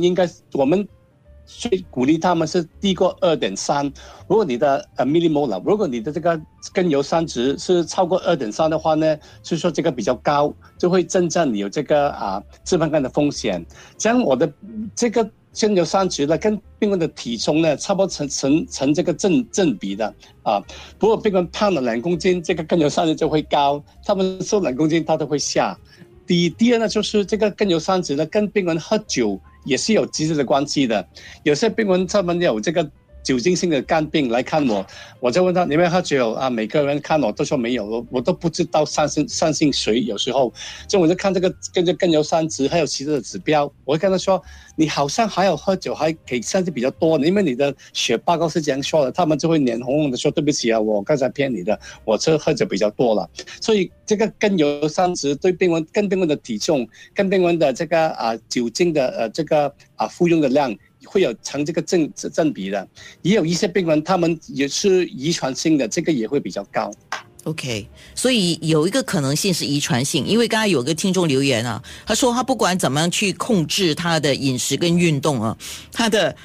应该我们。最鼓励他们是低过二点三。如果你的呃 millimolar，如果你的这个甘油三值是超过二点三的话呢，就说这个比较高，就会增加你有这个啊脂肪肝的风险。这样我的这个甘油三值呢，跟病人的体重呢，差不多成成成这个正正比的啊。不过病人胖了两公斤，这个甘油三值就会高；他们瘦两公斤，它都会下。第第二呢，就是这个甘油三酯呢，跟病人喝酒。也是有直接的关系的，有些病人他们有这个酒精性的肝病来看我，我就问他你有没有喝酒啊？每个人看我都说没有，我我都不知道相信相信谁。有时候，就我就看这个跟着甘油三酯还有其他的指标，我会跟他说。你好像还有喝酒，还可以甚至比较多，因为你的血报告是这样说的，他们就会脸红红的说：“对不起啊，我刚才骗你的，我这喝酒比较多了。”所以这个甘油三酯对病人、跟病人的体重、跟病人的这个啊酒精的呃这个啊服用的量会有成这个正正比的。也有一些病人他们也是遗传性的，这个也会比较高。OK，所以有一个可能性是遗传性，因为刚才有个听众留言啊，他说他不管怎么样去控制他的饮食跟运动啊，他的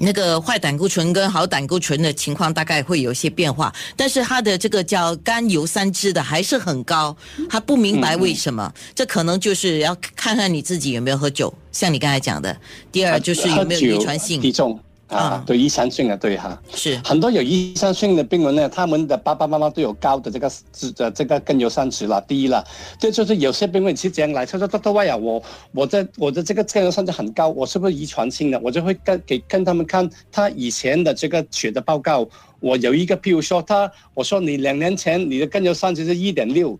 那个坏胆固醇跟好胆固醇的情况大概会有一些变化，但是他的这个叫甘油三酯的还是很高，他不明白为什么，这可能就是要看看你自己有没有喝酒，像你刚才讲的，第二就是有没有遗传性。啊，对遗传性的对哈，是很多有遗传性的病人呢，他们的爸爸妈妈都有高的这个脂的这个甘油三酯了，第一了，这就是有些病人是这样来，他说他他外呀，我我的我的这个甘油三酯很高，我是不是遗传性的？我就会跟给跟他们看他以前的这个血的报告，我有一个，譬如说他，我说你两年前你的甘油三酯是一点六，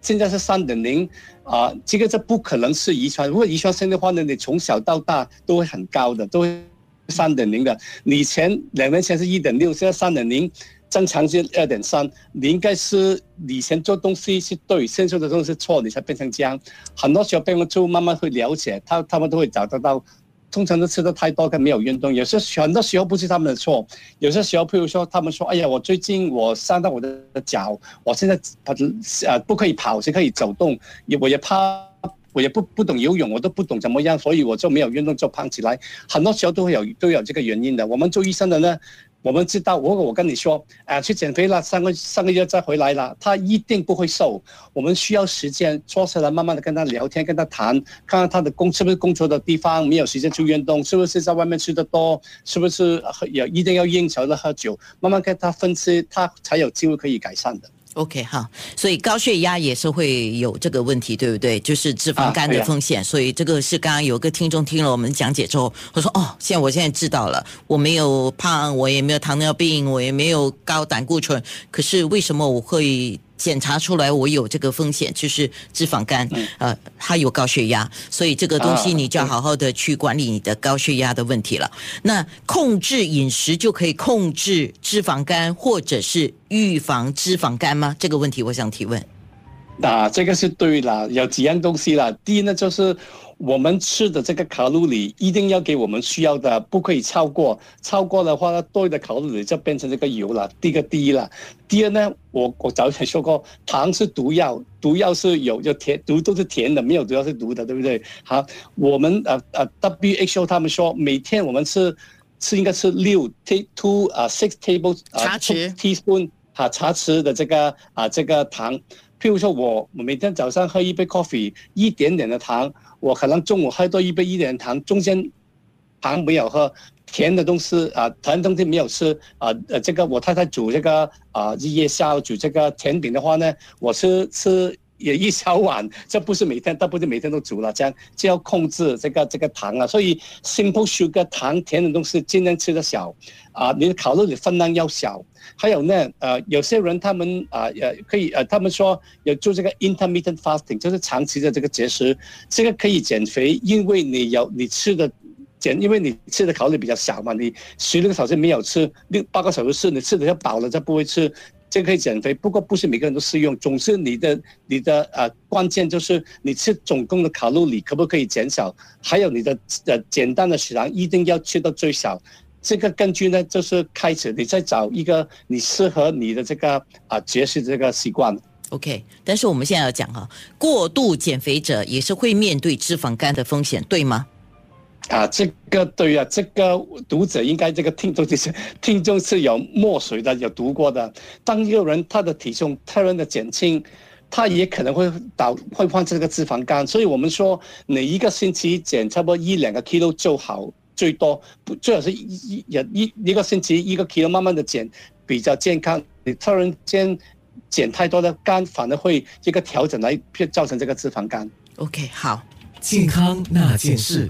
现在是三点零，啊，这个这不可能是遗传，如果遗传性的话呢，你从小到大都会很高的，都会。三点零的，你前两年前是一点六，现在三点零，正常是二点三。你应该是以前做东西是对，现在做的东西是错，你才变成这样。很多时候病人就慢慢会了解，他他们都会找得到。通常都吃的太多，跟没有运动。有些很多时候不是他们的错，有些时候譬如说他们说：“哎呀，我最近我伤到我的脚，我现在跑呃不可以跑，只可以走动，也我也怕。”我也不不懂游泳，我都不懂怎么样，所以我就没有运动就胖起来。很多时候都会有都有这个原因的。我们做医生的呢，我们知道，如果我跟你说，啊，去减肥了，三个三个月再回来了，他一定不会瘦。我们需要时间坐下来，慢慢的跟他聊天，跟他谈，看看他的工是不是工作的地方没有时间去运动，是不是在外面吃的多，是不是喝也一定要应酬的喝酒，慢慢跟他分析，他才有机会可以改善的。OK 哈，所以高血压也是会有这个问题，对不对？就是脂肪肝的风险。所以这个是刚刚有个听众听了我们讲解之后，他说：“哦，现在我现在知道了，我没有胖，我也没有糖尿病，我也没有高胆固醇，可是为什么我会？”检查出来我有这个风险，就是脂肪肝，呃，还有高血压，所以这个东西你就要好好的去管理你的高血压的问题了。那控制饮食就可以控制脂肪肝，或者是预防脂肪肝吗？这个问题我想提问。啊，这个是对了，有几样东西了。第一呢，就是我们吃的这个卡路里一定要给我们需要的，不可以超过。超过的话，多余的卡路里就变成这个油了。第一个第一了。第二呢，我我早前说过，糖是毒药，毒药是有就甜，毒都是甜的，没有毒药是毒的，对不对？好，我们呃呃，WHO 他们说，每天我们吃吃应该吃六 t two 啊 six table 茶匙 teaspoon 啊茶匙的这个啊这个糖。譬如说，我每天早上喝一杯 coffee，一点点的糖，我可能中午喝多一杯一点糖，中间糖没有喝，甜的东西啊，甜的东西没有吃啊，呃，这个我太太煮这个啊夜宵煮这个甜品的话呢，我吃吃也一小碗，这不是每天，但不是每天都煮了，这样就要控制这个这个糖啊，所以 simple sugar 糖甜的东西尽量吃的少，啊，你的卡路里分量要小。还有呢，呃，有些人他们啊，呃，可以，呃，他们说要做这个 intermittent fasting，就是长期的这个节食，这个可以减肥，因为你有你吃的减，因为你吃的卡路里比较小嘛，你十六个小时没有吃，六八个小时吃，你吃的要饱了，就不会吃，这可以减肥。不过不是每个人都适用，总是你的你的呃关键就是你吃总共的卡路里可不可以减少，还有你的呃简单的食量一定要吃到最少。这个根据呢，就是开始你再找一个你适合你的这个啊节食这个习惯。OK，但是我们现在要讲哈，过度减肥者也是会面对脂肪肝的风险，对吗？啊，这个对啊，这个读者应该这个听众就是听众是有墨水的，有读过的。当一个人他的体重突然的减轻，他也可能会导会患这个脂肪肝。所以我们说，你一个星期减差不多一两个 kilo 就好，最多不最好是一一一一个星期一个 kilo 慢慢的减比较健康。你突然间减太多的肝，反而会一个调整来造成这个脂肪肝。OK，好，健康那件事。